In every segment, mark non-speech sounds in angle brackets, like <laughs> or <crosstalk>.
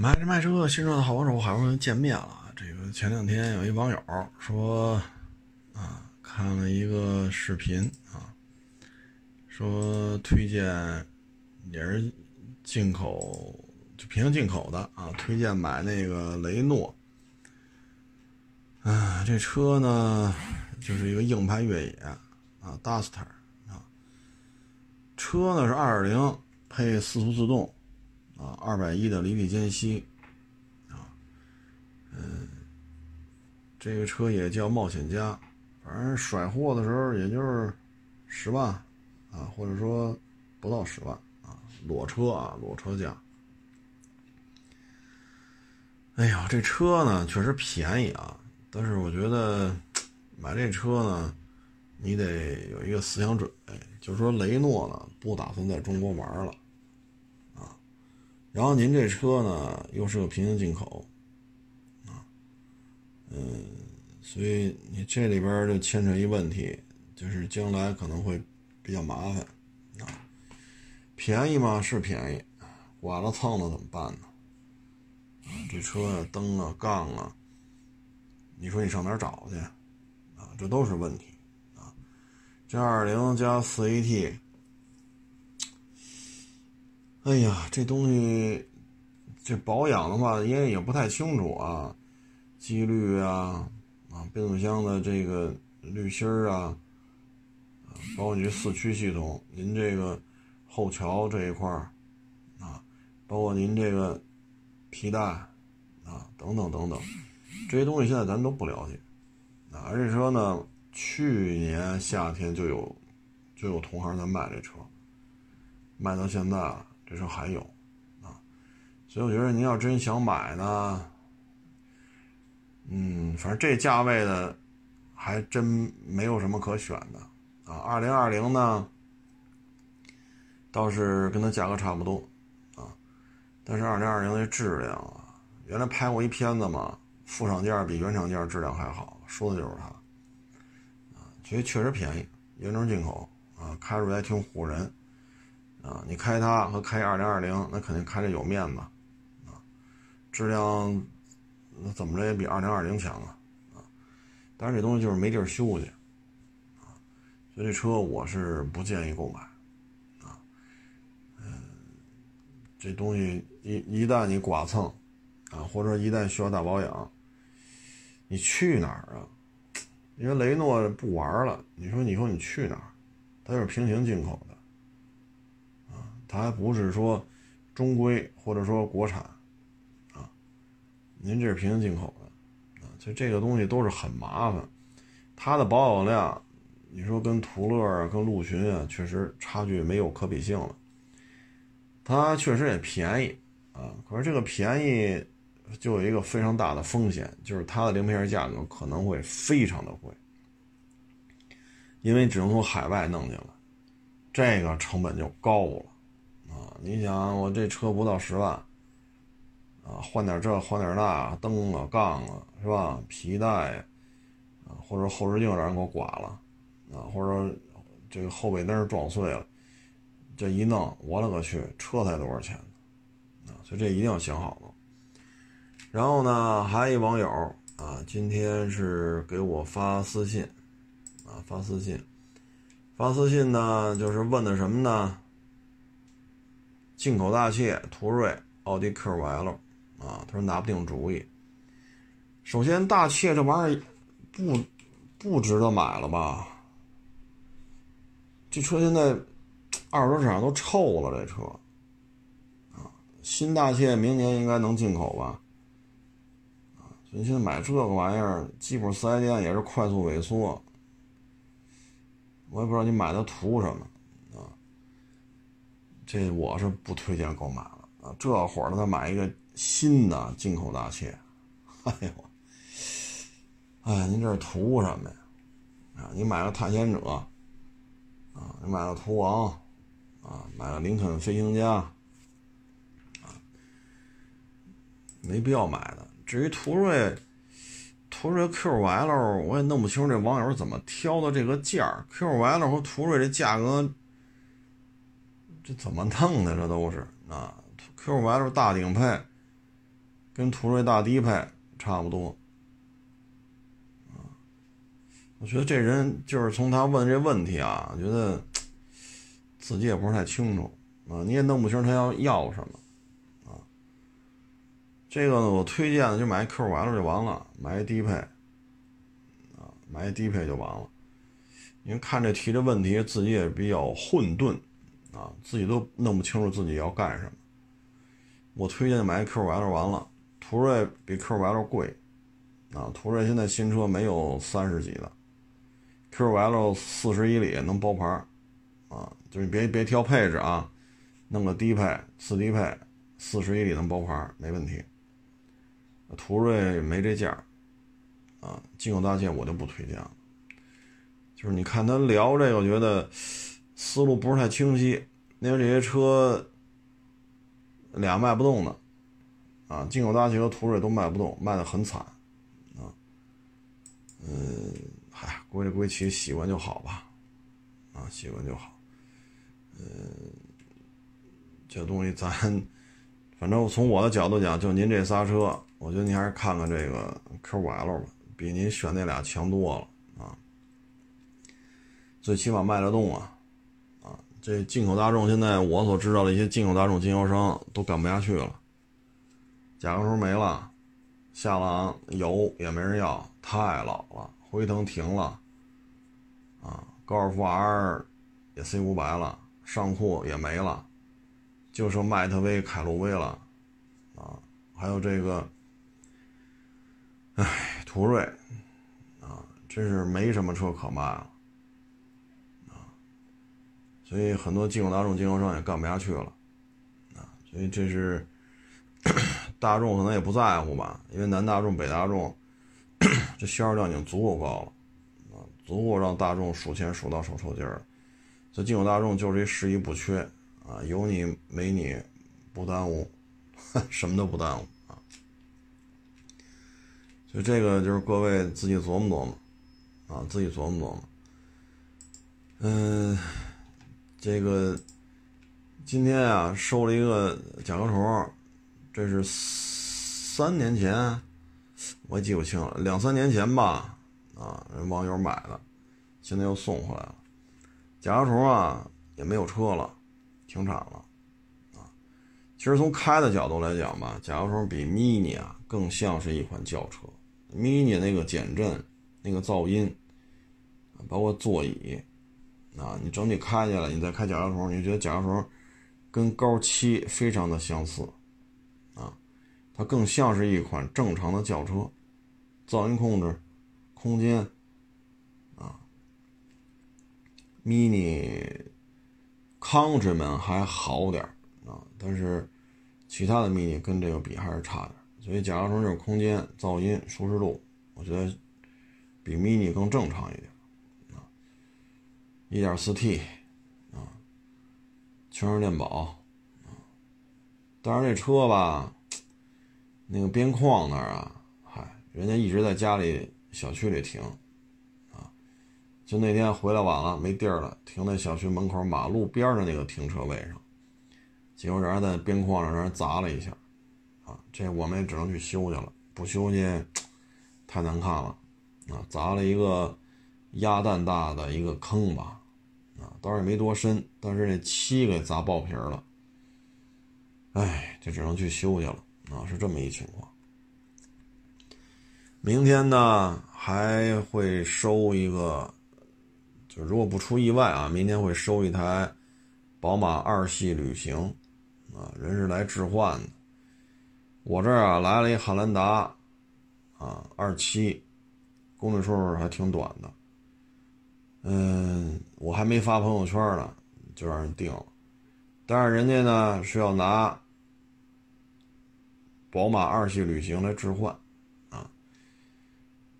买这卖车，新车的好帮手，好不容易见面了。这个前两天有一网友说，啊，看了一个视频啊，说推荐也是进口，就平行进口的啊，推荐买那个雷诺。啊，这车呢，就是一个硬派越野啊，Duster 啊，车呢是二点零配四速自动。啊，二百一的离地间隙，啊，嗯，这个车也叫冒险家，反正甩货的时候也就是十万，啊，或者说不到十万啊，裸车啊，裸车价。哎呀，这车呢确实便宜啊，但是我觉得买这车呢，你得有一个思想准备，就是说雷诺呢不打算在中国玩了。然后您这车呢，又是个平行进口，啊，嗯，所以你这里边就牵扯一问题，就是将来可能会比较麻烦，啊，便宜吗？是便宜，剐了蹭了怎么办呢？这车啊，灯啊，杠啊，你说你上哪儿找去？啊，这都是问题，啊，这二零加四 AT。哎呀，这东西这保养的话，因为也不太清楚啊，机滤啊，啊，变速箱的这个滤芯儿啊，包括你四驱系统，您这个后桥这一块儿啊，包括您这个皮带啊，等等等等，这些东西现在咱都不了解啊。而且说呢，去年夏天就有就有同行在卖这车，卖到现在了。这车还有，啊，所以我觉得您要真想买呢，嗯，反正这价位的还真没有什么可选的，啊，二零二零呢倒是跟它价格差不多，啊，但是二零二零的质量啊，原来拍过一片子嘛，副厂件比原厂件质量还好，说的就是它，啊，所以确实便宜，原装进口，啊，开出来挺唬人。啊，你开它和开二零二零，那肯定开着有面子，啊，质量那怎么着也比二零二零强啊，啊，但是这东西就是没地儿修去，啊，所以这车我是不建议购买，啊，嗯，这东西一一旦你剐蹭，啊，或者一旦需要大保养，你去哪儿啊？因为雷诺不玩了，你说你说你去哪儿？它就是平行进口。它还不是说中规或者说国产啊，您这是平行进口的啊，所以这个东西都是很麻烦。它的保有量，你说跟途乐啊、跟陆巡啊，确实差距没有可比性了。它确实也便宜啊，可是这个便宜就有一个非常大的风险，就是它的零配件价格可能会非常的贵，因为只能从海外弄进来，这个成本就高了。你想，我这车不到十万，啊，换点这换点那，灯啊杠啊，是吧？皮带，啊，或者后视镜让人给我刮了，啊，或者这个后背灯撞碎了，这一弄，我勒个去，车才多少钱呢？啊，所以这一定要想好了。然后呢，还一网友啊，今天是给我发私信，啊，发私信，发私信呢，就是问的什么呢？进口大切途锐、奥迪 Q5L，啊，他说拿不定主意。首先，大切这玩意儿不不值得买了吧？这车现在 <tsk> 二手车市场都臭了，这车啊，新大切明年应该能进口吧？啊，所以现在买这个玩意儿，基本四 S 店也是快速萎缩。我也不知道你买它图什么。这我是不推荐购买了啊！这会儿呢，再买一个新的进口大切，哎呦，哎，您这是图什么呀？啊，你买个探险者，啊，你买个途昂，啊，买个林肯飞行家，啊，没必要买的。至于途锐，途锐 QL 我也弄不清这网友怎么挑的这个价儿。QL 和途锐这价格。这怎么弄的？这都是啊，Q5L 大顶配，跟途锐大低配差不多。我觉得这人就是从他问这问题啊，觉得自己也不是太清楚啊，你也弄不清他要要什么啊。这个呢，我推荐的就买 Q5L 就完了，买低配啊，买低配就完了。因为看这提这问题，自己也比较混沌啊，自己都弄不清楚自己要干什么。我推荐买 QL 完了，途锐比 QL 贵啊，途锐现在新车没有三十几的。，QL 四十一里能包牌啊，就是别别挑配置啊，弄个低配、次低配，四十一里能包牌没问题。途锐没这价啊，进口大件我就不推荐了。就是你看他聊这个，我觉得思路不是太清晰，因为这些车俩卖不动的啊，进口大汽和途锐都卖不动，卖的很惨啊，嗯。嗨，归了归齐，习惯就好吧，啊，习惯就好。嗯，这东西咱，反正从我的角度讲，就您这仨车，我觉得您还是看看这个 Q5L 吧，比您选那俩强多了啊。最起码卖得动，啊，这进口大众现在我所知道的一些进口大众经销商都干不下去了，甲壳虫没了，夏朗有也没人要，太老了。辉腾停了，啊，高尔夫 R 也 C 五百了，尚酷也没了，就剩迈特威、凯路威了，啊，还有这个，哎，途锐，啊，真是没什么车可卖了，所以很多进口大众经销商也干不下去了，啊，所以这是大众可能也不在乎吧，因为南大众、北大众。这销售量已经足够高了，啊，足够让大众数钱数到手抽筋儿。这进口大众就是一十一不缺啊，有你没你不耽误，<laughs> 什么都不耽误啊。所以这个就是各位自己琢磨琢磨啊，自己琢磨琢磨。嗯，这个今天啊收了一个甲壳虫，这是三年前。我也记不清了，两三年前吧，啊，人网友买的，现在又送回来了。甲壳虫啊，也没有车了，停产了，啊，其实从开的角度来讲吧，甲壳虫比 mini 啊更像是一款轿车。mini 那个减震、那个噪音，包括座椅，啊，你整体开下来，你再开甲壳虫，你就觉得甲壳虫跟高七非常的相似。啊它更像是一款正常的轿车，噪音控制、空间啊，mini countryman 还好点啊，但是其他的 mini 跟这个比还是差点，所以甲壳虫这种空间、噪音、舒适度，我觉得比 mini 更正常一点。1.4T 啊，全时电保啊，但是这车吧。那个边框那儿啊，嗨，人家一直在家里小区里停，啊，就那天回来晚了没地儿了，停在小区门口马路边的那个停车位上，结果人家在边框上让人砸了一下，啊，这我们也只能去修去了，不修去太难看了，啊，砸了一个鸭蛋大的一个坑吧，倒是也没多深，但是那漆给砸爆皮了，哎，就只能去修去了。啊，是这么一情况。明天呢还会收一个，就如果不出意外啊，明天会收一台宝马二系旅行，啊，人是来置换的。我这儿啊来了一汉兰达，啊，二七，公里数还挺短的。嗯，我还没发朋友圈呢，就让人定了。但是人家呢是要拿。宝马二系旅行来置换，啊，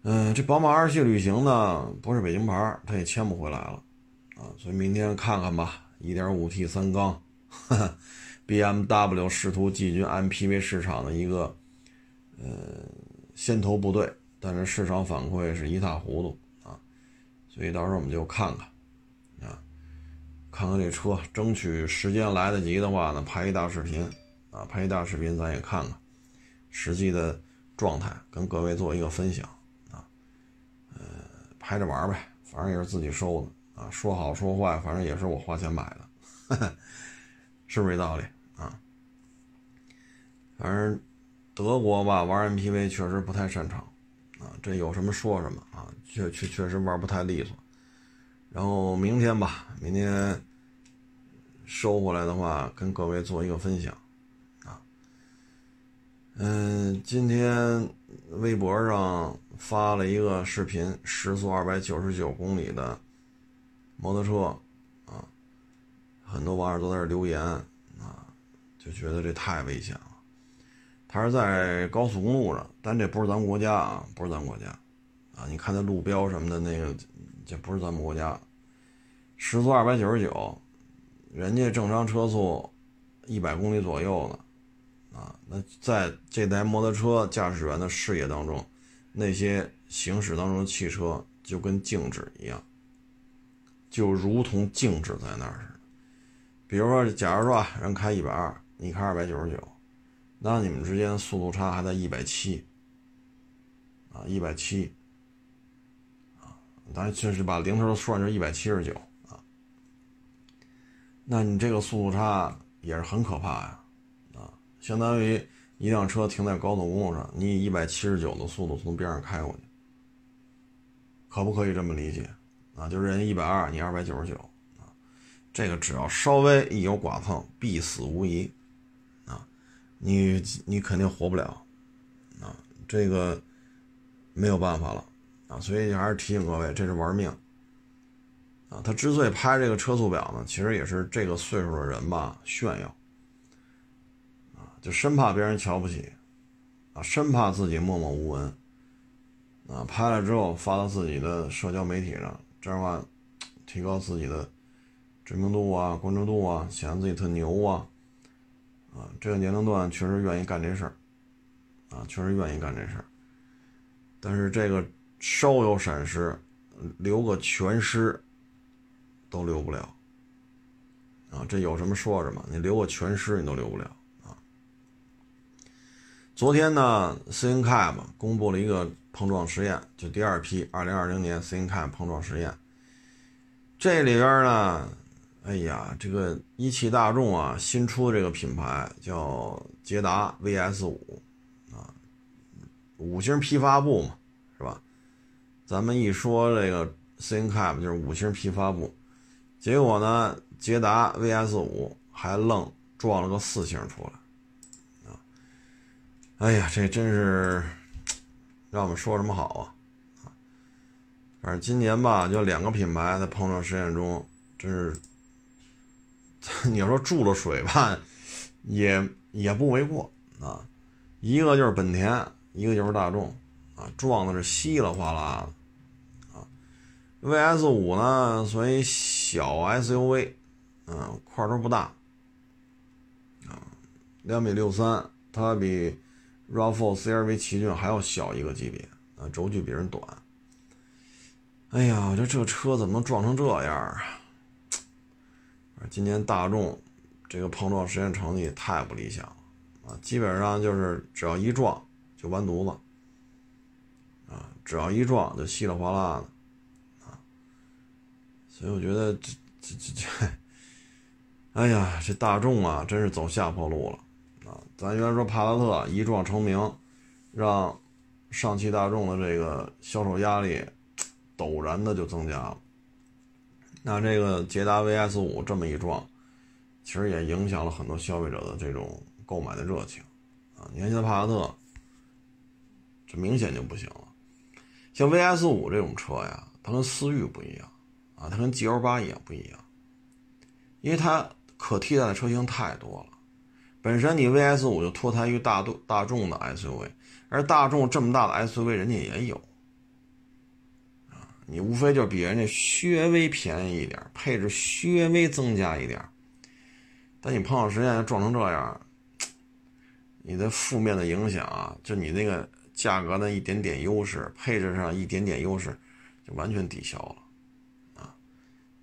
嗯，这宝马二系旅行呢不是北京牌，它也签不回来了，啊，所以明天看看吧。1.5T 三缸，<laughs> BMW 试图进军 MPV 市场的一个呃先头部队，但是市场反馈是一塌糊涂，所以到时候我们就看看，啊，看看这车，争取时间来得及的话呢，拍一大视频，啊，拍一大视频咱也看看。实际的状态跟各位做一个分享啊，呃，拍着玩呗，反正也是自己收的啊，说好说坏，反正也是我花钱买的，<laughs> 是不是这道理啊？反正德国吧，玩 MPV 确实不太擅长这有什么说什么啊，确确确实玩不太利索。然后明天吧，明天收回来的话，跟各位做一个分享。啊嗯，今天微博上发了一个视频，时速二百九十九公里的摩托车，啊，很多网友都在这留言，啊，就觉得这太危险了。它是在高速公路上，但这不是咱们国家啊，不是咱们国家，啊，你看那路标什么的，那个这不是咱们国家。时速二百九十九，人家正常车速一百公里左右呢。啊，那在这台摩托车驾驶员的视野当中，那些行驶当中的汽车就跟静止一样，就如同静止在那儿似的。比如说，假如说啊，人开一百二，你开二百九十九，那你们之间速度差还在一百七，啊，一百七，啊，当然就是把零头算成一百七十九啊，那你这个速度差也是很可怕呀。啊相当于一辆车停在高速公路上，你以一百七十九的速度从边上开过去，可不可以这么理解？啊，就是人一百二，你二百九十九，啊，这个只要稍微一有剐蹭，必死无疑，你你肯定活不了，啊，这个没有办法了，啊，所以还是提醒各位，这是玩命，啊，他之所以拍这个车速表呢，其实也是这个岁数的人吧炫耀啊。就生怕别人瞧不起，啊，生怕自己默默无闻，啊，拍了之后发到自己的社交媒体上，这样的话，提高自己的知名度啊、关注度啊，显得自己特牛啊，啊，这个年龄段确实愿意干这事儿，啊，确实愿意干这事儿，但是这个稍有闪失，留个全尸都留不了，啊，这有什么说什么，你留个全尸你都留不了啊。昨天呢 c n c a p 公布了一个碰撞实验，就第二批2020年 c n c a p 碰撞实验。这里边呢，哎呀，这个一汽大众啊，新出的这个品牌叫捷达 VS 五啊，五星批发部嘛，是吧？咱们一说这个 c n c a p 就是五星批发部，结果呢，捷达 VS 五还愣撞了个四星出来。啊哎呀，这真是让我们说什么好啊！反正今年吧，就两个品牌在碰撞实验中，真是 <laughs> 你要说注了水吧，也也不为过啊。一个就是本田，一个就是大众啊，撞的是稀里哗啦的啊。VS 五呢，属于小 SUV，嗯，块头不大啊，两米六三，它比。RAV4 CRV 奇骏还要小一个级别啊，轴距比人短。哎呀，我觉得这车怎么能撞成这样啊？今年大众这个碰撞实验成绩太不理想了啊，基本上就是只要一撞就完犊子啊，只要一撞就稀里哗啦的啊。所以我觉得这这这这，哎呀，这大众啊，真是走下坡路了啊。咱原来说帕萨特一撞成名，让上汽大众的这个销售压力陡然的就增加了。那这个捷达 VS 五这么一撞，其实也影响了很多消费者的这种购买的热情啊。你看现在帕萨特，这明显就不行了。像 VS 五这种车呀，它跟思域不一样啊，它跟 GL 八也不一样，因为它可替代的车型太多了。本身你 VS 五就脱胎于大众大众的 SUV，而大众这么大的 SUV 人家也有，你无非就比人家稍微便宜一点，配置稍微增加一点，但你碰到实验撞成这样，你的负面的影响啊，就你那个价格的一点点优势，配置上一点点优势，就完全抵消了，啊，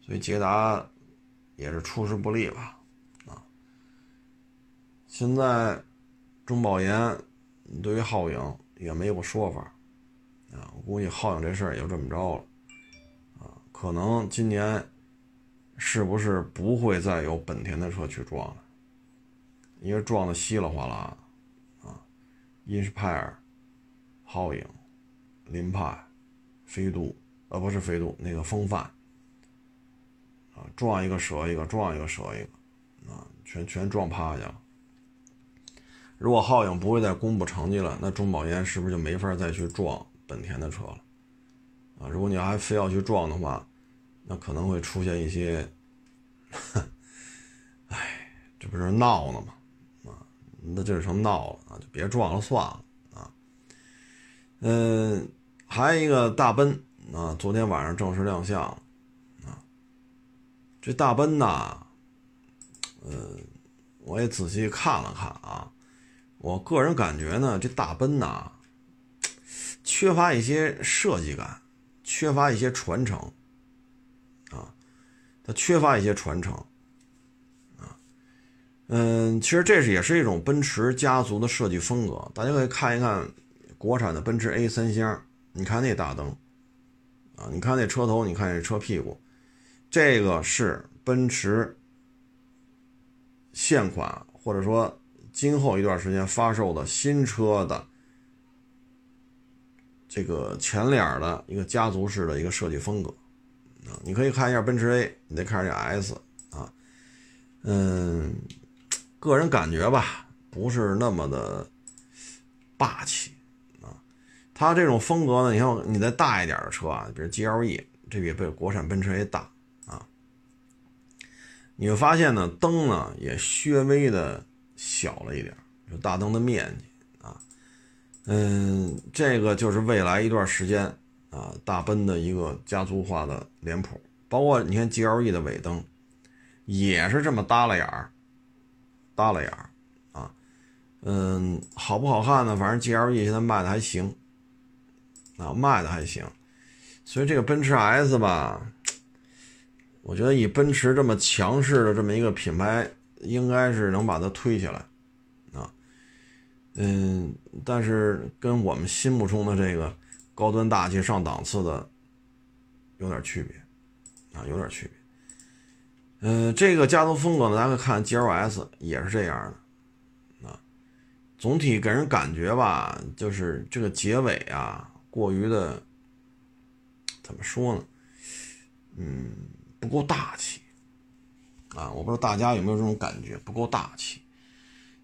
所以捷达也是出师不利吧。啊现在中保研对于皓影也没有个说法啊。我估计皓影这事儿也就这么着了。可能今年是不是不会再有本田的车去撞了？因为撞的稀里哗啦啊，英仕派尔、皓影、凌派、飞度，呃，不是飞度，那个风范啊，撞一个折一个，撞一个折一个啊，全全撞趴下了。如果皓影不会再公布成绩了，那中保研是不是就没法再去撞本田的车了？啊，如果你还非要去撞的话，那可能会出现一些，哎，这不是闹呢吗？啊，那这是成闹了啊，就别撞了算了啊。嗯，还有一个大奔啊，昨天晚上正式亮相啊。这大奔呐，呃，我也仔细看了看啊。我个人感觉呢，这大奔呐，缺乏一些设计感，缺乏一些传承，啊，它缺乏一些传承，啊，嗯，其实这是也是一种奔驰家族的设计风格。大家可以看一看国产的奔驰 A 三厢，你看那大灯，啊，你看那车头，你看这车屁股，这个是奔驰现款或者说。今后一段时间发售的新车的这个前脸的一个家族式的一个设计风格啊，你可以看一下奔驰 A，你再看一下 S 啊，嗯，个人感觉吧，不是那么的霸气啊。它这种风格呢，你看你再大一点的车啊，比如 GLE，这比被国产奔驰 A 大啊，你会发现呢，灯呢也略微的。小了一点，就大灯的面积，嗯，这个就是未来一段时间啊，大奔的一个家族化的脸谱。包括你看 GLE 的尾灯，也是这么耷拉眼儿，耷拉眼儿啊，嗯，好不好看呢？反正 GLE 现在卖的还行啊，卖的还行。所以这个奔驰 S 吧，我觉得以奔驰这么强势的这么一个品牌。应该是能把它推起来，嗯，但是跟我们心目中的这个高端大气上档次的有点区别，啊，有点区别。嗯，这个家族风格呢，大家可以看 G L S 也是这样的，啊，总体给人感觉吧，就是这个结尾啊，过于的怎么说呢？嗯，不够大气。啊，我不知道大家有没有这种感觉，不够大气。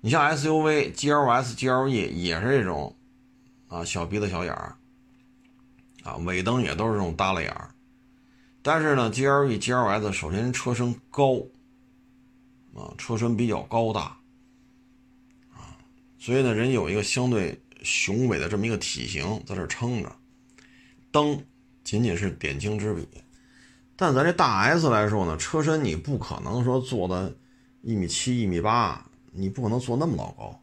你像 SUV GLS、GLE 也是这种，啊，小鼻子小眼儿，啊，尾灯也都是这种耷拉眼儿。但是呢，GLE、GLS 首先车身高，啊，车身比较高大，啊，所以呢，人有一个相对雄伟的这么一个体型在这撑着，灯仅仅是点睛之笔。但咱这大 S 来说呢，车身你不可能说做的一米七、一米八，你不可能做那么老高，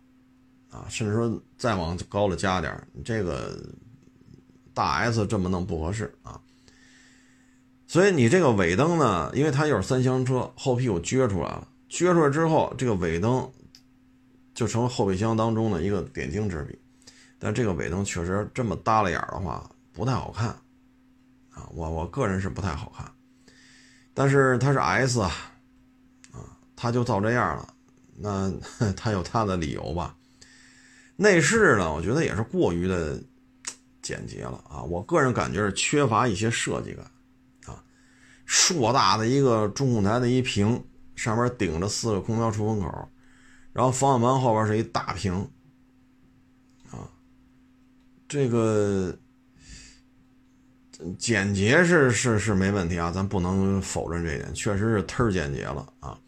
啊，甚至说再往高了加点这个大 S 这么弄不合适啊。所以你这个尾灯呢，因为它又是三厢车，后屁股撅出来了，撅出来之后，这个尾灯就成了后备箱当中的一个点睛之笔。但这个尾灯确实这么耷拉眼的话，不太好看，啊，我我个人是不太好看。但是它是 S 啊，啊，它就造这样了，那他有他的理由吧。内饰呢，我觉得也是过于的简洁了啊，我个人感觉是缺乏一些设计感啊。硕大的一个中控台的一屏，上面顶着四个空调出风口，然后方向盘后边是一大屏啊，这个。简洁是是是没问题啊，咱不能否认这一点，确实是忒简洁了啊。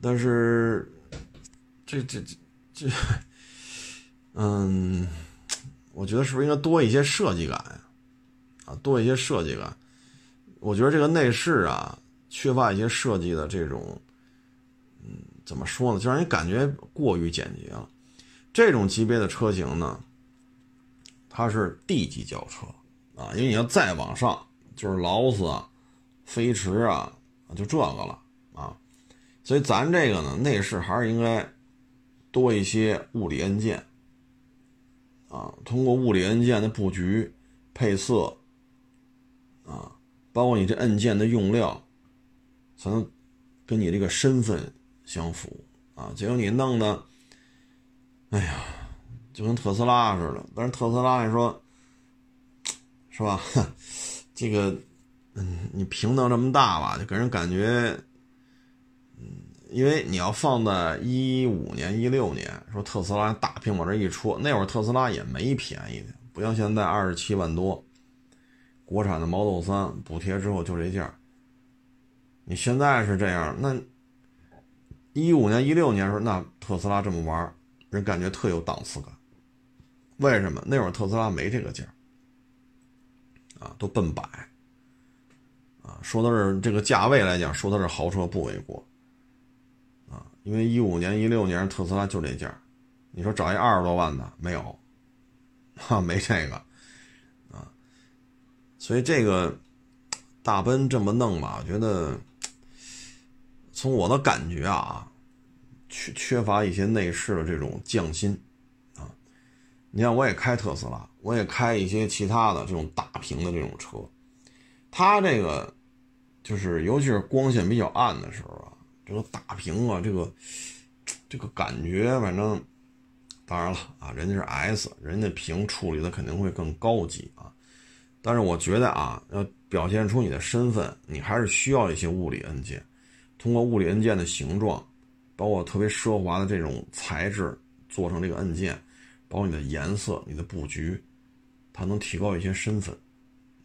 但是这这这这，嗯，我觉得是不是应该多一些设计感呀？啊，多一些设计感。我觉得这个内饰啊，缺乏一些设计的这种，嗯，怎么说呢？就让人感觉过于简洁了。这种级别的车型呢，它是 D 级轿车。啊，因为你要再往上，就是劳斯啊、飞驰啊，就这个了。所以咱这个呢，内饰还是应该多一些物理按键啊，通过物理按键的布局、配色，啊，包括你这按键的用料，才能跟你这个身份相符啊。结果你弄的，哎呀，就跟特斯拉似的。但是特斯拉你说，是吧？<laughs> 这个，嗯，你屏能这么大吧，就给人感觉，因为你要放在一五年、一六年，说特斯拉大屏往这一戳，那会儿特斯拉也没便宜的，不像现在二十七万多，国产的 Model 三补贴之后就这价。你现在是这样，那一五年、一六年时候，那特斯拉这么玩，人感觉特有档次感。为什么？那会儿特斯拉没这个价，啊，都奔百，啊，说的是这个价位来讲，说的是豪车不为过。因为一五年、一六年特斯拉就这价，你说找一二十多万的没有，哈，没这个，啊，所以这个大奔这么弄吧，我觉得从我的感觉啊，缺缺乏一些内饰的这种匠心，啊，你看我也开特斯拉，我也开一些其他的这种大屏的这种车，它这个就是尤其是光线比较暗的时候啊。这个大屏啊，这个这个感觉，反正当然了啊，人家是 S，人家屏处理的肯定会更高级啊。但是我觉得啊，要表现出你的身份，你还是需要一些物理按键。通过物理按键的形状，包括特别奢华的这种材质做成这个按键，包括你的颜色、你的布局，它能提高一些身份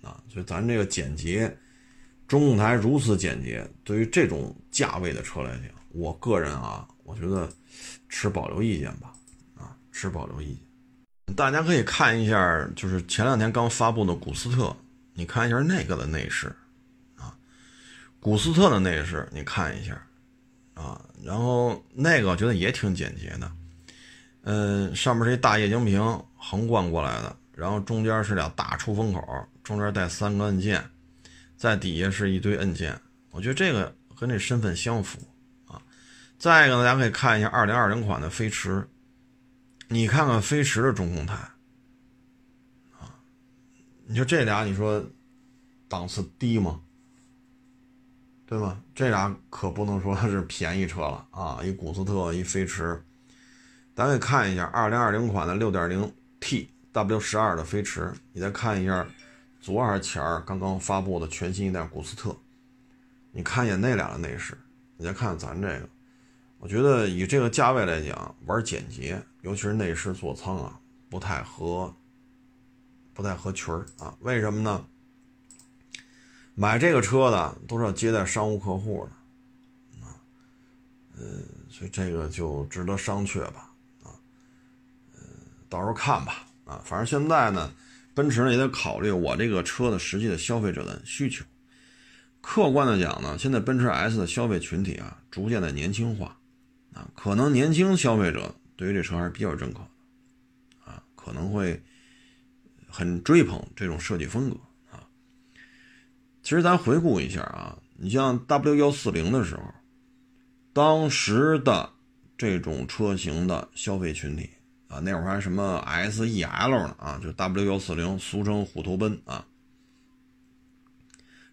啊。所以咱这个简洁。中控台如此简洁，对于这种价位的车来讲，我个人啊，我觉得持保留意见吧，啊，持保留意见。大家可以看一下，就是前两天刚发布的古斯特，你看一下那个的内饰，啊，古斯特的内饰你看一下，啊，然后那个我觉得也挺简洁的，嗯，上面是一大液晶屏横贯过来的，然后中间是俩大出风口，中间带三个按键。在底下是一堆按键，我觉得这个和这身份相符啊。再一个呢，大家可以看一下2020款的飞驰，你看看飞驰的中控台啊，你说这俩，你说档次低吗？对吧？这俩可不能说是便宜车了啊！一古斯特，一飞驰，咱可以看一下2020款的 6.0T W12 的飞驰，你再看一下。昨儿前儿刚刚发布的全新一代古斯特，你看一眼那俩的内饰，你再看看咱这个，我觉得以这个价位来讲，玩简洁，尤其是内饰座舱啊，不太合，不太合群儿啊。为什么呢？买这个车的都是要接待商务客户的，啊，呃，所以这个就值得商榷吧，啊，呃，到时候看吧，啊，反正现在呢。奔驰呢也得考虑我这个车的实际的消费者的需求。客观的讲呢，现在奔驰 S 的消费群体啊，逐渐的年轻化，啊，可能年轻消费者对于这车还是比较认可的，啊，可能会很追捧这种设计风格啊。其实咱回顾一下啊，你像 W 幺四零的时候，当时的这种车型的消费群体。啊，那会儿还什么 S E L 呢？啊，就 W 幺四零，俗称虎头奔啊。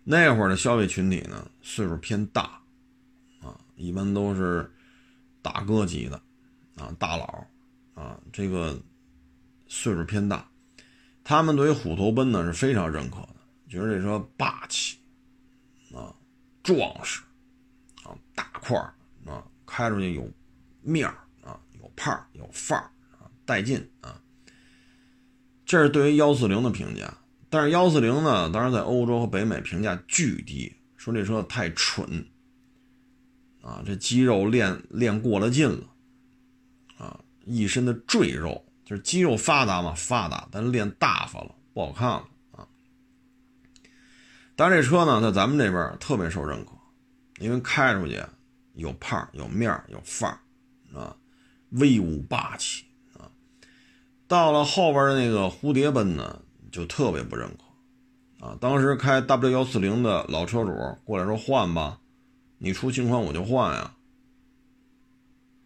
那会儿的消费群体呢，岁数偏大，啊，一般都是大哥级的，啊，大佬，啊，这个岁数偏大，他们对于虎头奔呢是非常认可的，觉得这车霸气，啊，壮实，啊，大块，啊，开出去有面儿，啊，有派儿，有范儿。带劲啊！这是对于幺四零的评价，但是幺四零呢，当然在欧洲和北美评价巨低，说这车太蠢啊，这肌肉练练过了劲了啊，一身的赘肉，就是肌肉发达嘛，发达，但练大发了，不好看了啊。但是这车呢，在咱们这边特别受认可，因为开出去有派儿、有面、有范儿啊，威武霸气。到了后边的那个蝴蝶奔呢，就特别不认可，啊，当时开 W 幺四零的老车主过来说换吧，你出新款我就换呀。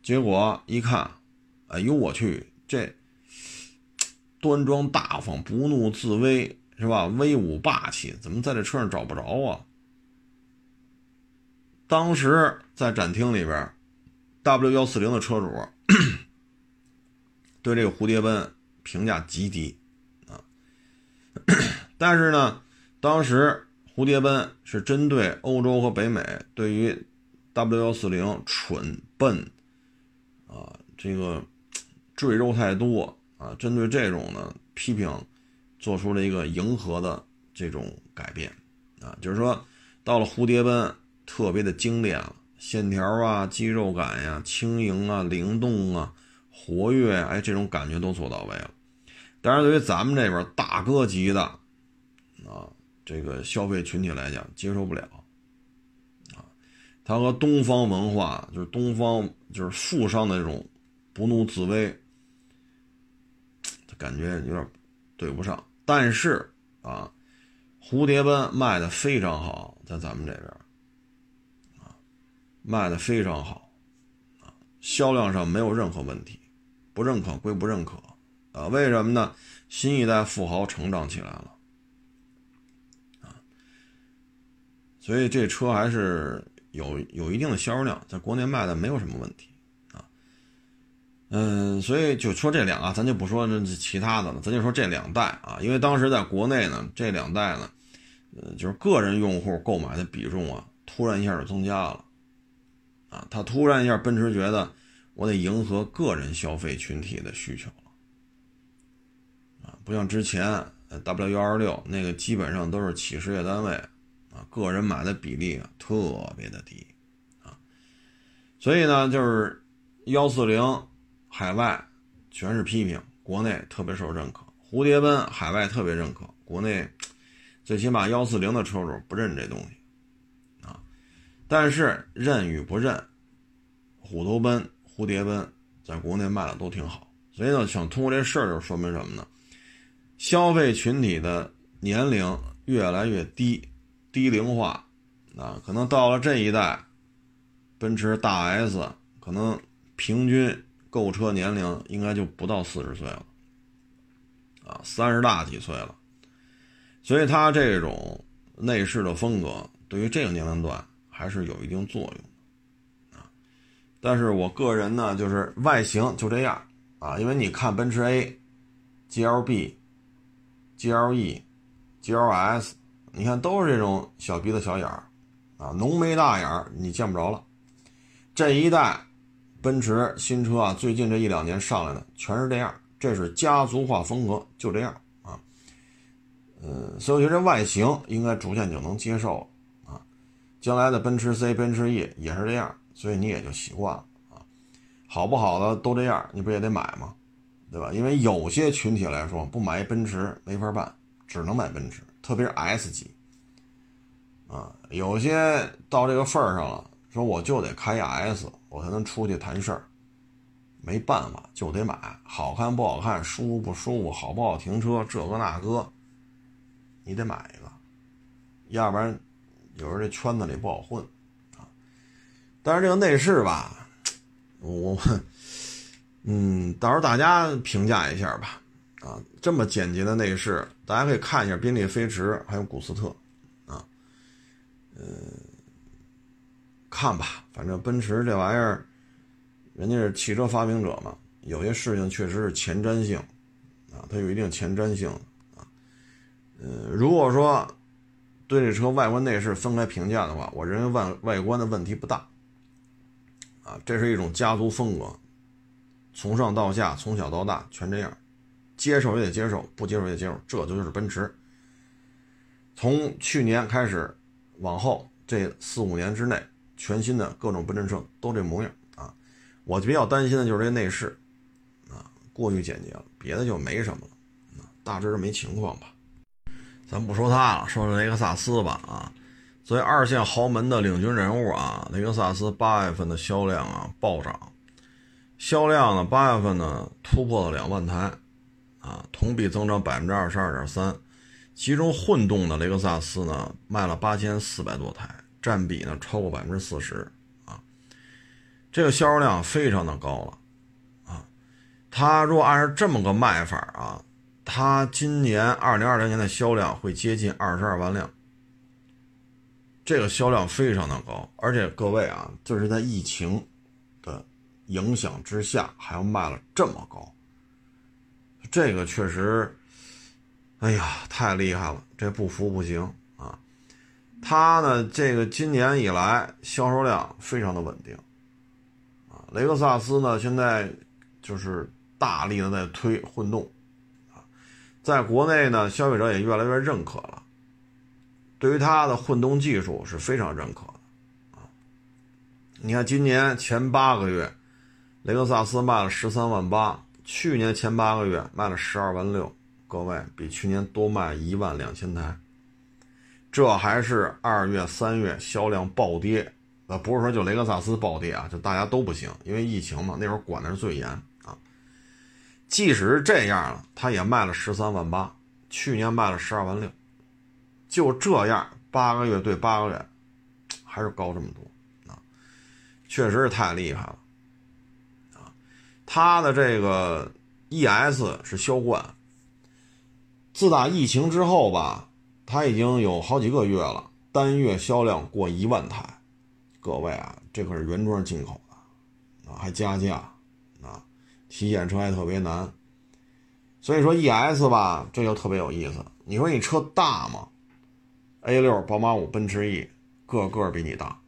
结果一看，哎呦我去，这端庄大方、不怒自威，是吧？威武霸气，怎么在这车上找不着啊？当时在展厅里边，W 幺四零的车主对这个蝴蝶奔评价极低啊。<coughs> 但是呢，当时蝴蝶奔是针对欧洲和北美对于 W 幺四零蠢笨啊，这个 <tsk> 赘肉太多啊，针对这种呢批评，做出了一个迎合的这种改变啊，就是说到了蝴蝶奔。特别的精炼了，线条啊、肌肉感呀、轻盈啊、灵动啊、活跃，哎，这种感觉都做到位了。但是对于咱们这边大哥级的啊，这个消费群体来讲，接受不了啊。他和东方文化，就是东方就是富商的这种不怒自威，感觉有点对不上。但是啊，蝴蝶奔卖的非常好，在咱们这边。卖的非常好，啊，销量上没有任何问题，不认可归不认可，啊，为什么呢？新一代富豪成长起来了，啊，所以这车还是有有一定的销量，在国内卖的没有什么问题，啊，嗯，所以就说这两啊，咱就不说其他的了，咱就说这两代啊，因为当时在国内呢，这两代呢，呃，就是个人用户购买的比重啊，突然一下就增加了。啊，他突然一下，奔驰觉得我得迎合个人消费群体的需求了，啊，不像之前 W 幺二六那个基本上都是企事业单位，啊，个人买的比例啊特别的低，啊，所以呢，就是幺四零海外全是批评，国内特别受认可，蝴蝶奔海外特别认可，国内最起码幺四零的车主不认这东西。啊但是认与不认，虎头奔、蝴蝶奔在国内卖的都挺好，所以呢，想通过这事儿就说明什么呢？消费群体的年龄越来越低，低龄化，啊，可能到了这一代，奔驰大 S 可能平均购车年龄应该就不到四十岁了，啊，三十大几岁了，所以它这种内饰的风格对于这个年龄段。还是有一定作用，但是我个人呢，就是外形就这样啊，因为你看奔驰 A、GLB、GLE、GLS，你看都是这种小鼻子小眼儿啊，浓眉大眼儿你见不着了。这一代奔驰新车啊，最近这一两年上来的全是这样，这是家族化风格，就这样啊。嗯，所以我觉得这外形应该逐渐就能接受啊。将来的奔驰 C、奔驰 E 也是这样，所以你也就习惯了啊。好不好的都这样，你不也得买吗？对吧？因为有些群体来说，不买奔驰没法办，只能买奔驰，特别是 S 级啊。有些到这个份儿上了，说我就得开一 S，我才能出去谈事儿。没办法，就得买，好看不好看，舒服不舒服，好不好停车，这个那个，你得买一个，要不然。有时候这圈子里不好混，但是这个内饰吧，我，嗯，到时候大家评价一下吧，啊，这么简洁的内饰，大家可以看一下宾利飞驰还有古斯特，啊，嗯，看吧，反正奔驰这玩意儿，人家是汽车发明者嘛，有些事情确实是前瞻性，啊，它有一定前瞻性，啊，呃，如果说。对这车外观内饰分开评价的话，我认为外外观的问题不大，啊，这是一种家族风格，从上到下，从小到大全这样，接受也得接受，不接受也得接受，这就是奔驰。从去年开始，往后这四五年之内，全新的各种奔驰车都这模样啊。我比较担心的就是这内饰，啊，过于简洁了，别的就没什么了，大致没情况吧。咱不说它了，说说雷克萨斯吧啊。作为二线豪门的领军人物啊，雷克萨斯八月份的销量啊暴涨，销量呢八月份呢突破了两万台，啊，同比增长百分之二十二点三。其中混动的雷克萨斯呢卖了八千四百多台，占比呢超过百分之四十啊。这个销售量非常的高了啊。它如果按照这么个卖法啊。它今年二零二零年的销量会接近二十二万辆，这个销量非常的高，而且各位啊，就是在疫情的影响之下，还要卖了这么高，这个确实，哎呀，太厉害了，这不服不行啊！它呢，这个今年以来销售量非常的稳定，啊，雷克萨斯呢现在就是大力的在推混动啊。在国内呢，消费者也越来越认可了，对于它的混动技术是非常认可的啊。你看今年前八个月，雷克萨斯卖了十三万八，去年前八个月卖了十二万六，各位比去年多卖一万两千台，这还是二月、三月销量暴跌，呃，不是说就雷克萨斯暴跌啊，就大家都不行，因为疫情嘛，那会儿管的是最严啊。即使是这样了，他也卖了十三万八，去年卖了十二万六，就这样八个月对八个月，还是高这么多啊，确实是太厉害了啊！他的这个 ES 是销冠，自打疫情之后吧，他已经有好几个月了，单月销量过一万台，各位啊，这可是原装进口的啊，还加价啊。体检车还特别难，所以说 ES 吧，这就特别有意思。你说你车大吗？A 六、宝马五、奔驰 E，个个比你大。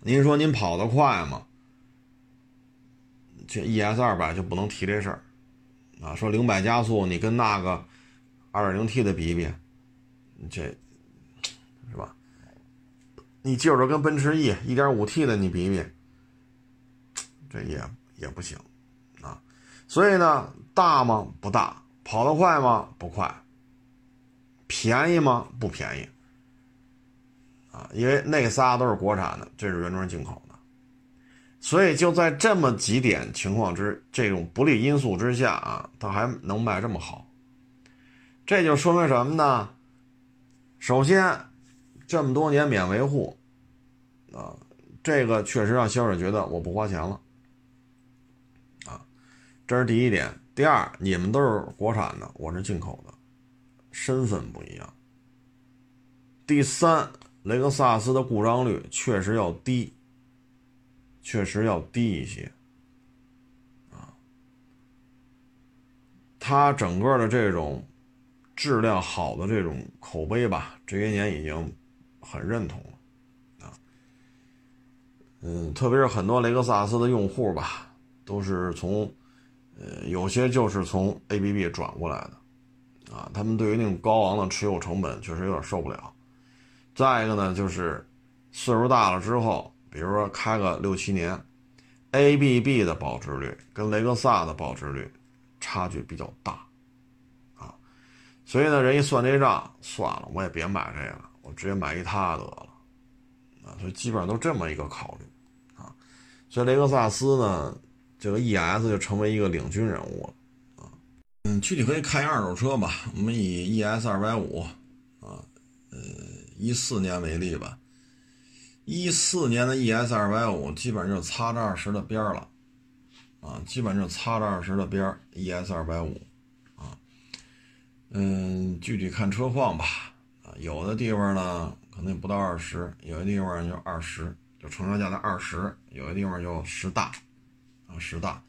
您说您跑得快吗？这 ES 二百就不能提这事儿啊。说零百加速，你跟那个二点零 T 的比比，这是吧？你就着跟奔驰 E 一点五 T 的你比比，这也。也不行，啊，所以呢，大吗？不大，跑得快吗？不快，便宜吗？不便宜，啊，因为那仨都是国产的，这是原装进口的，所以就在这么几点情况之这种不利因素之下啊，它还能卖这么好，这就说明什么呢？首先，这么多年免维护，啊，这个确实让消费者觉得我不花钱了。啊这是第一点，第二，你们都是国产的，我是进口的，身份不一样。第三，雷克萨斯的故障率确实要低，确实要低一些，啊，它整个的这种质量好的这种口碑吧，这些年已经很认同了，啊，嗯，特别是很多雷克萨斯的用户吧，都是从。呃，有些就是从 ABB 转过来的，啊，他们对于那种高昂的持有成本确实有点受不了。再一个呢，就是岁数大了之后，比如说开个六七年，ABB 的保值率跟雷克萨的保值率差距比较大，啊，所以呢，人一算这账，算了，我也别买这个，我直接买一它得了，啊，所以基本上都这么一个考虑，啊，所以雷克萨斯呢。这个 ES 就成为一个领军人物了，嗯，具体可以看一下二手车吧。我们以 ES 二百五，啊，呃，一四年为例吧。一四年的 ES 二百五基本上就擦着二十的边了，啊，基本上就擦着二十的边 ES 二百五，啊，嗯，具体看车况吧，啊，有的地方呢可能不到二十，有的地方就二十，就成交价的二十，有的地方就十大。啊，十大，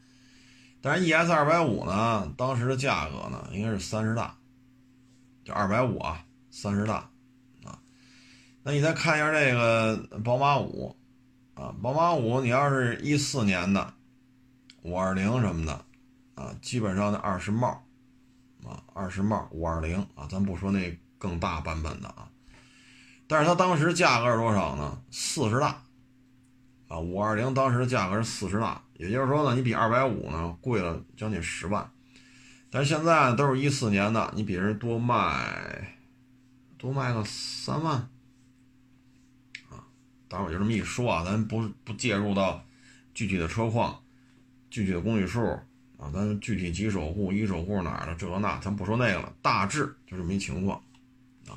但是 ES 二百五呢，当时的价格呢，应该是三十大，就二百五啊，三十大，啊，那你再看一下这个宝马五，啊，宝马五，你要是一四年的五二零什么的，啊，基本上那二十帽，啊，二十帽五二零啊，咱不说那更大版本的啊，但是它当时价格是多少呢？四十大，啊，五二零当时的价格是四十大。也就是说呢，你比二百五呢贵了将近十万，但是现在都是一四年的，你比人多卖多卖个三万啊！当然我就这么一说啊，咱不不介入到具体的车况、具体的公里数啊，咱具体几手户、一手户哪儿的这个那，咱不说那个了，大致就这么一情况啊。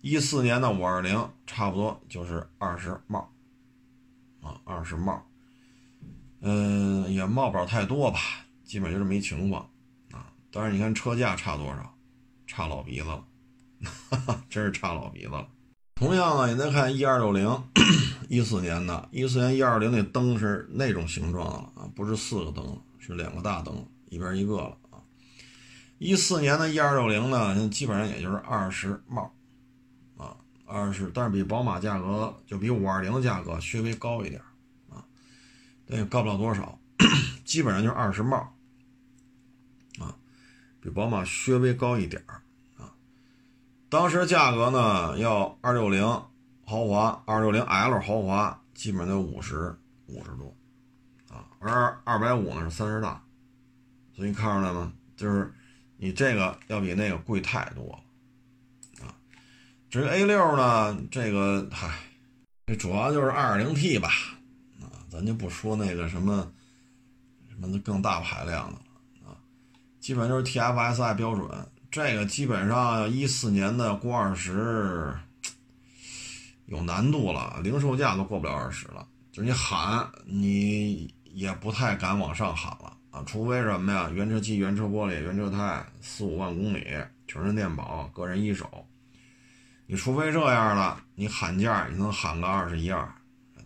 一四年的五二零差不多就是二十帽啊，二十帽。嗯，也冒不了太多吧，基本就这么一情况啊。但是你看车价差多少，差老鼻子了，哈 <laughs> 哈真是差老鼻子了。同样呢，你再看一二六零，一四年的，一四年一二零那灯是那种形状的了啊，不是四个灯了，是两个大灯，一边一个了啊。一四年的一二六零呢，基本上也就是二十帽，啊，二十，但是比宝马价格就比五二零的价格稍微高一点，那也，高不了多少，基本上就是二十帽，啊，比宝马稍微高一点啊。当时价格呢，要二六零豪华，二六零 L 豪华，基本上都五十五十多，啊，而二百五呢是三十大，所以你看出来吗？就是你这个要比那个贵太多了，啊，至于 A 六呢，这个嗨，这主要就是二点零 T 吧，咱就不说那个什么什么更大排量的了，啊，基本就是 TFSI 标准。这个基本上一四年的过二十有难度了，零售价都过不了二十了。就是你喊，你也不太敢往上喊了啊，除非什么呀？原车漆、原车玻璃、原车胎，四五万公里，全身电保，个人一手。你除非这样了，你喊价你能喊个二十一二，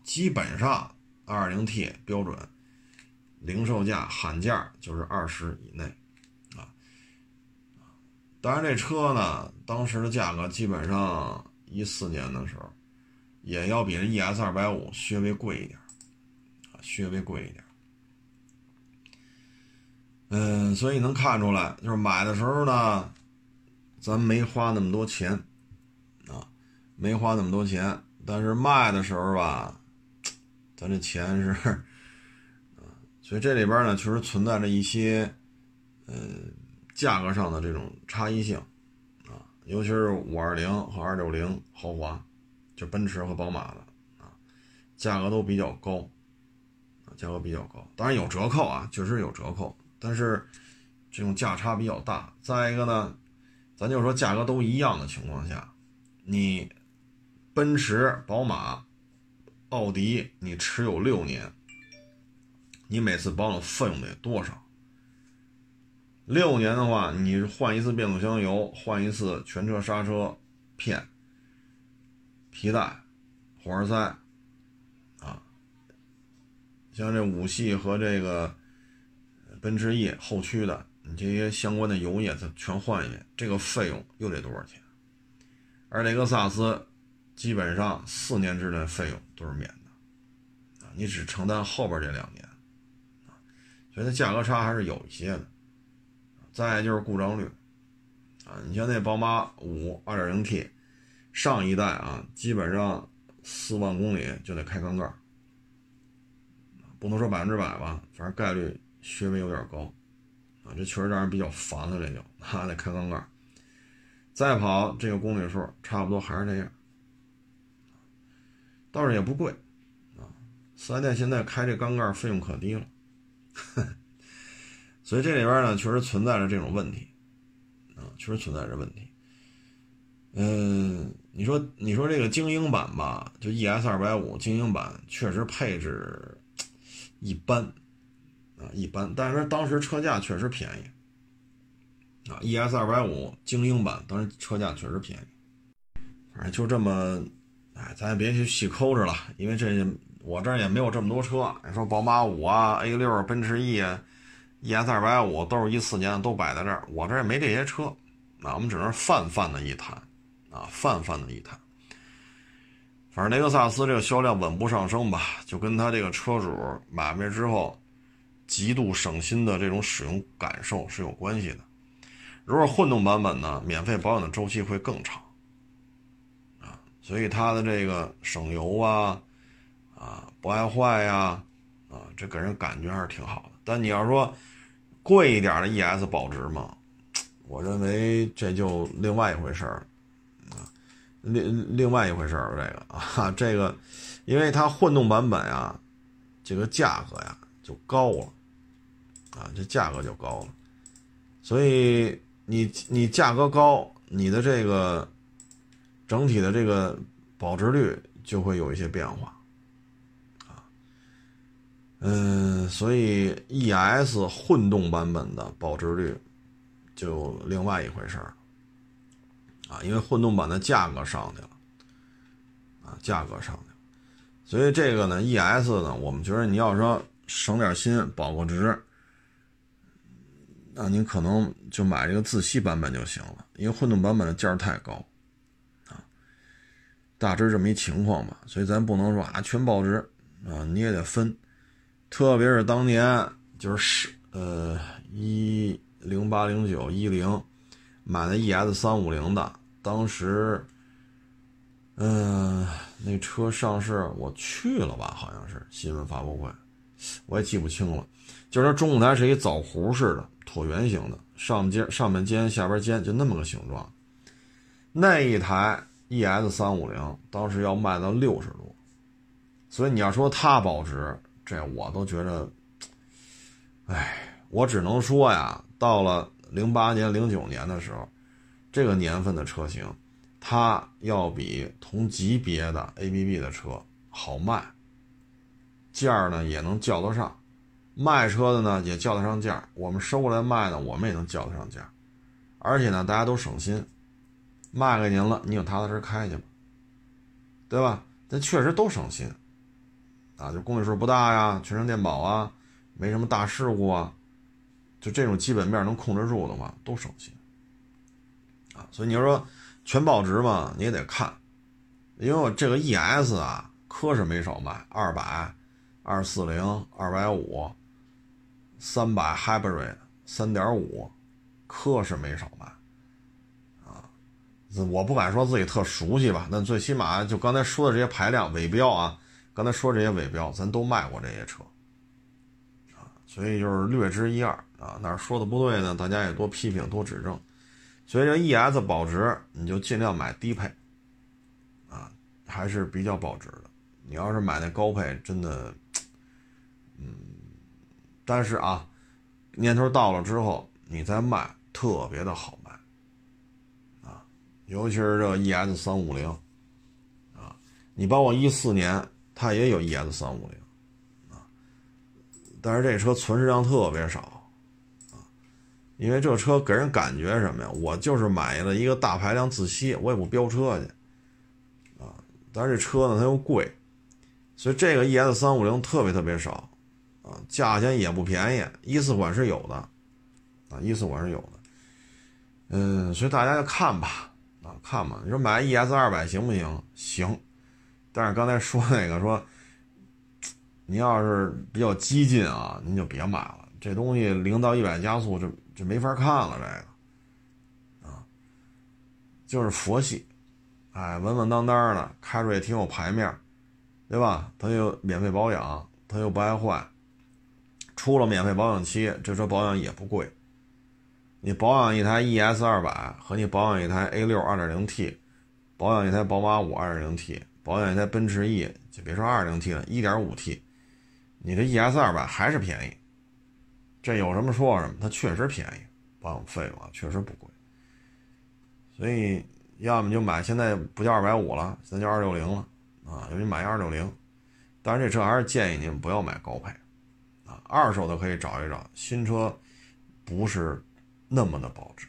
基本上二零 T 标准，零售价喊价就是二十以内。啊当然，这车呢，当时的价格基本上一四年的时候，也要比这 ES 二百五稍微贵一点，啊，稍微贵一点。嗯，所以能看出来，就是买的时候呢，咱没花那么多钱，啊，没花那么多钱，但是卖的时候吧，咱这钱是，啊，所以这里边呢，确实存在着一些，嗯。价格上的这种差异性，啊，尤其是五二零和二六零豪华，就奔驰和宝马的，啊，价格都比较高，啊，价格比较高，当然有折扣啊，确实有折扣，但是这种价差比较大。再一个呢，咱就说价格都一样的情况下，你奔驰、宝马、奥迪，你持有六年，你每次保养费用得多少？六年的话，你换一次变速箱油，换一次全车刹车片、皮带、火花塞，啊，像这五系和这个奔驰 E 后驱的，你这些相关的油液它全换一遍，这个费用又得多少钱？而雷克萨斯基本上四年之内费用都是免的，啊，你只承担后边这两年，啊，所以它价格差还是有一些的。再就是故障率，啊，你像那宝马五二点零 T，上一代啊，基本上四万公里就得开缸盖，不能说百分之百吧，反正概率稍微有点高，啊，这确实让人比较烦了，这就 <laughs> 还得开缸盖，再跑这个公里数差不多还是这样，倒是也不贵，啊，四 S 店现在开这缸盖费用可低了。<laughs> 所以这里边呢，确实存在着这种问题，啊，确实存在着问题。嗯，你说，你说这个精英版吧，就 ES 二百五精英版，确实配置一般，啊，一般。但是当时车价确实便宜，啊，ES 二百五精英版当时车价确实便宜。反正就这么，哎，咱也别去细抠着了，因为这我这儿也没有这么多车。你说宝马五啊，A 六，奔驰 E 啊。ES 二百五都是一四年的都摆在这儿，我这也没这些车，那我们只能泛泛的一谈，啊，泛泛的一谈。反正雷克萨斯这个销量稳步上升吧，就跟他这个车主买回之后极度省心的这种使用感受是有关系的。如果混动版本呢，免费保养的周期会更长，所以它的这个省油啊，啊，不爱坏呀，啊，这给人感觉还是挺好的。但你要说，贵一点的 ES 保值吗？我认为这就另外一回事儿，啊，另另外一回事儿，这个啊，这个，因为它混动版本啊，这个价格呀就高了，啊，这价格就高了，所以你你价格高，你的这个整体的这个保值率就会有一些变化。啊嗯，所以 ES 混动版本的保值率就另外一回事儿啊，因为混动版的价格上去了啊，价格上去了，所以这个呢，ES 呢，我们觉得你要说省点心、保个值，那您可能就买这个自吸版本就行了，因为混动版本的价儿太高，大致这么一情况吧，所以咱不能说啊全保值啊，你也得分，特别是当年就是呃一。零八零九一零，买的 ES 三五零的，当时，嗯，那车上市我去了吧？好像是新闻发布会，我也记不清了。就是它中控台是一枣核似的椭圆形的，上尖上面尖下边尖，就那么个形状。那一台 ES 三五零当时要卖到六十多，所以你要说它保值，这我都觉得，哎，我只能说呀。到了零八年、零九年的时候，这个年份的车型，它要比同级别的 ABB 的车好卖，价呢也能叫得上，卖车的呢也叫得上价，我们收过来卖呢，我们也能叫得上价，而且呢大家都省心，卖给您了，你就踏踏实实开去吧，对吧？咱确实都省心，啊，就公里数不大呀，全程电保啊，没什么大事故啊。就这种基本面能控制住的话，都省心啊。所以你要说全保值嘛，你也得看，因为我这个 ES 啊，科是没少卖，二百、二四零、二百五、三百 Hybrid、三点五，科是没少卖。我不敢说自己特熟悉吧，那最起码就刚才说的这些排量尾标啊，刚才说这些尾标，咱都卖过这些车啊，所以就是略知一二。啊，哪说的不对呢？大家也多批评多指正。所以这 ES 保值，你就尽量买低配，啊，还是比较保值的。你要是买那高配，真的，嗯，但是啊，年头到了之后，你再卖特别的好，尤其是这 ES 三五零，啊，你包括一四年它也有 ES 三五零，啊，但是这车存世量特别少。啊因为这车给人感觉什么呀？我就是买了一个大排量自吸，我也不飙车去，啊！但是这车呢，它又贵，所以这个 ES 三五零特别特别少，啊，价钱也不便宜。一四款是有的，啊，一四款是有的，嗯，所以大家就看吧，看吧。你说买 ES 二百行不行？行，但是刚才说那个说，您要是比较激进啊，您就别买了。这东西零到一百加速就。就没法看了，这个，啊，就是佛系，哎，稳稳当当的，开着也挺有排面，对吧？它又免费保养，它又不爱坏，出了免费保养期，这车保养也不贵。你保养一台 ES 二百和你保养一台 A 六二点零 T，保养一台宝马五二点零 T，保养一台奔驰 E，就别说二点零 T 了，一点五 T，你这 ES 二百还是便宜。这有什么说什么，它确实便宜，保养费用啊确实不贵，所以要么就买，现在不叫二百五了，现在叫二六零了啊，有你买二六零，但是这车还是建议您不要买高配，啊，二手的可以找一找，新车不是那么的保值，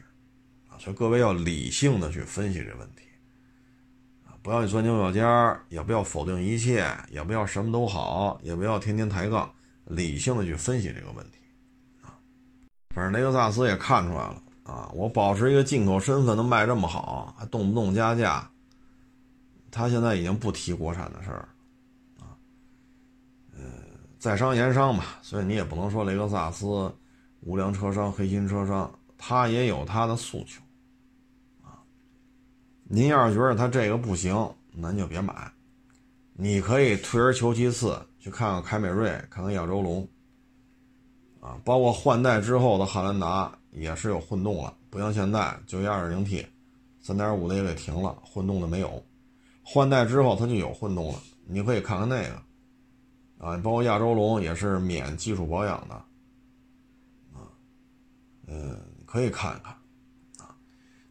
啊，所以各位要理性的去分析这问题，啊，不要钻牛角尖儿，也不要否定一切，也不要什么都好，也不要天天抬杠，理性的去分析这个问题。反正雷克萨斯也看出来了啊！我保持一个进口身份，能卖这么好，还动不动加价。他现在已经不提国产的事儿，啊，呃，在商言商吧。所以你也不能说雷克萨斯无良车商、黑心车商，他也有他的诉求，啊。您要是觉得他这个不行，那您就别买。你可以退而求其次，去看看凯美瑞，看看亚洲龙。啊，包括换代之后的汉兰达也是有混动了，不像现在就一二零 T，三点五的也给停了，混动的没有。换代之后它就有混动了，你可以看看那个。啊，包括亚洲龙也是免基础保养的。啊，嗯，可以看一看。啊，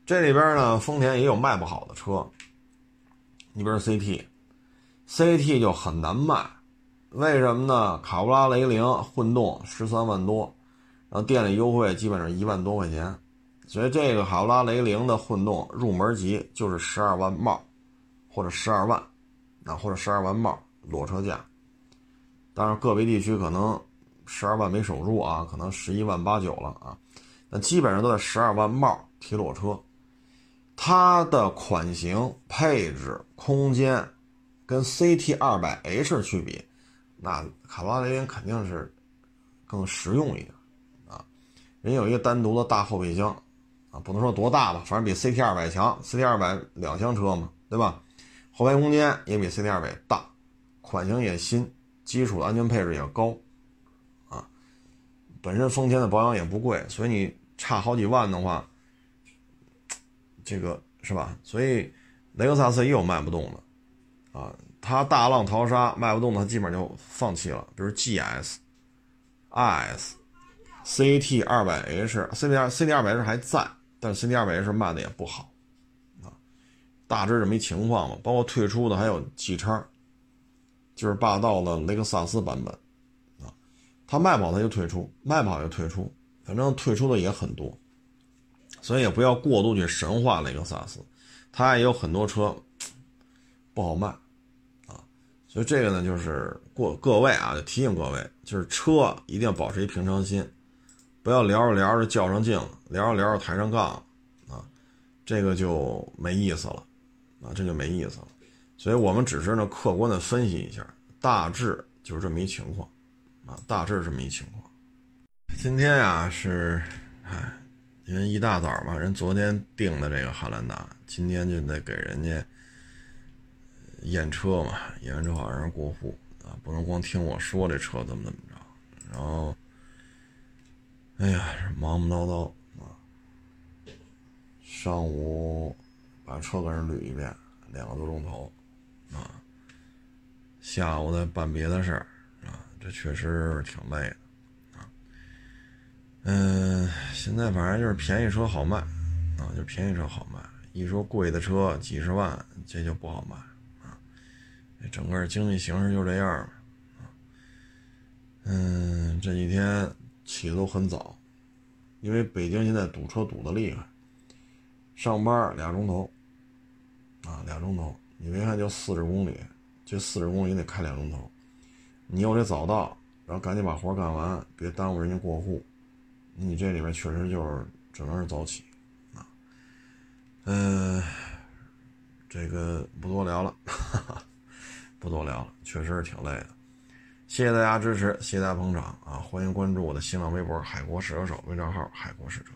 这里边呢，丰田也有卖不好的车。你比如 CT，CT 就很难卖。为什么呢？卡罗拉雷凌混动十三万多，然后店里优惠基本上一万多块钱，所以这个卡罗拉雷凌的混动入门级就是十二万帽，或者十二万，啊或者十二万帽裸车价。当然个别地区可能十二万没守住啊，可能十一万八九了啊，基本上都在十二万帽提裸车。它的款型、配置、空间跟 CT 二百 H 去比，那卡罗拉雷凌肯定是更实用一点啊。人有一个单独的大后备箱啊，不能说多大吧，反正比 CT 二百强。CT 二百两厢车嘛，对吧？后排空间也比 CT 二百大，款型也新，基础的安全配置也高啊。本身丰田的保养也不贵，所以你差好几万的话。这个是吧？所以雷克萨斯也有卖不动的，啊，它大浪淘沙卖不动，它基本上就放弃了。比如 GS、RS、CT 二百 H、CT 二 CT 二百 H 还在，但是 CT 二百 H 卖的也不好，啊，大致这么一情况吧。包括退出的还有 G 叉，就是霸道的雷克萨斯版本，啊，它卖不好它就退出，卖不好就退出，反正退出的也很多。所以也不要过度去神化雷克萨斯，它也有很多车不好卖啊。所以这个呢，就是过各位啊，就提醒各位，就是车一定要保持一平常心，不要聊着聊着较上劲了，聊着聊着抬上杠啊，这个就没意思了啊，这就没意思了。所以我们只是呢客观的分析一下，大致就是这么一情况啊，大致这么一情况。今天呀是，哎。因为一大早嘛，人昨天订的这个汉兰达，今天就得给人家验车嘛，验完车好让人过户啊，不能光听我说这车怎么怎么着。然后，哎呀，忙忙叨叨啊，上午把车跟人捋一遍，两个多钟头啊，下午再办别的事儿啊，这确实挺累的。嗯，现在反正就是便宜车好卖，啊，就便宜车好卖。一说贵的车几十万，这就不好卖，啊，整个经济形势就这样啊。嗯，这几天起的都很早，因为北京现在堵车堵得厉害，上班俩钟头，啊，俩钟头，你别看就四十公里，这四十公里得开两钟头，你又得早到，然后赶紧把活干完，别耽误人家过户。你这里面确实就是只能是早起，啊，嗯，这个不多聊了，哈 <laughs> 哈不多聊了，确实是挺累的。谢谢大家支持，谢谢大家捧场啊！欢迎关注我的新浪微博“海国试车手”微账号“海国试车”。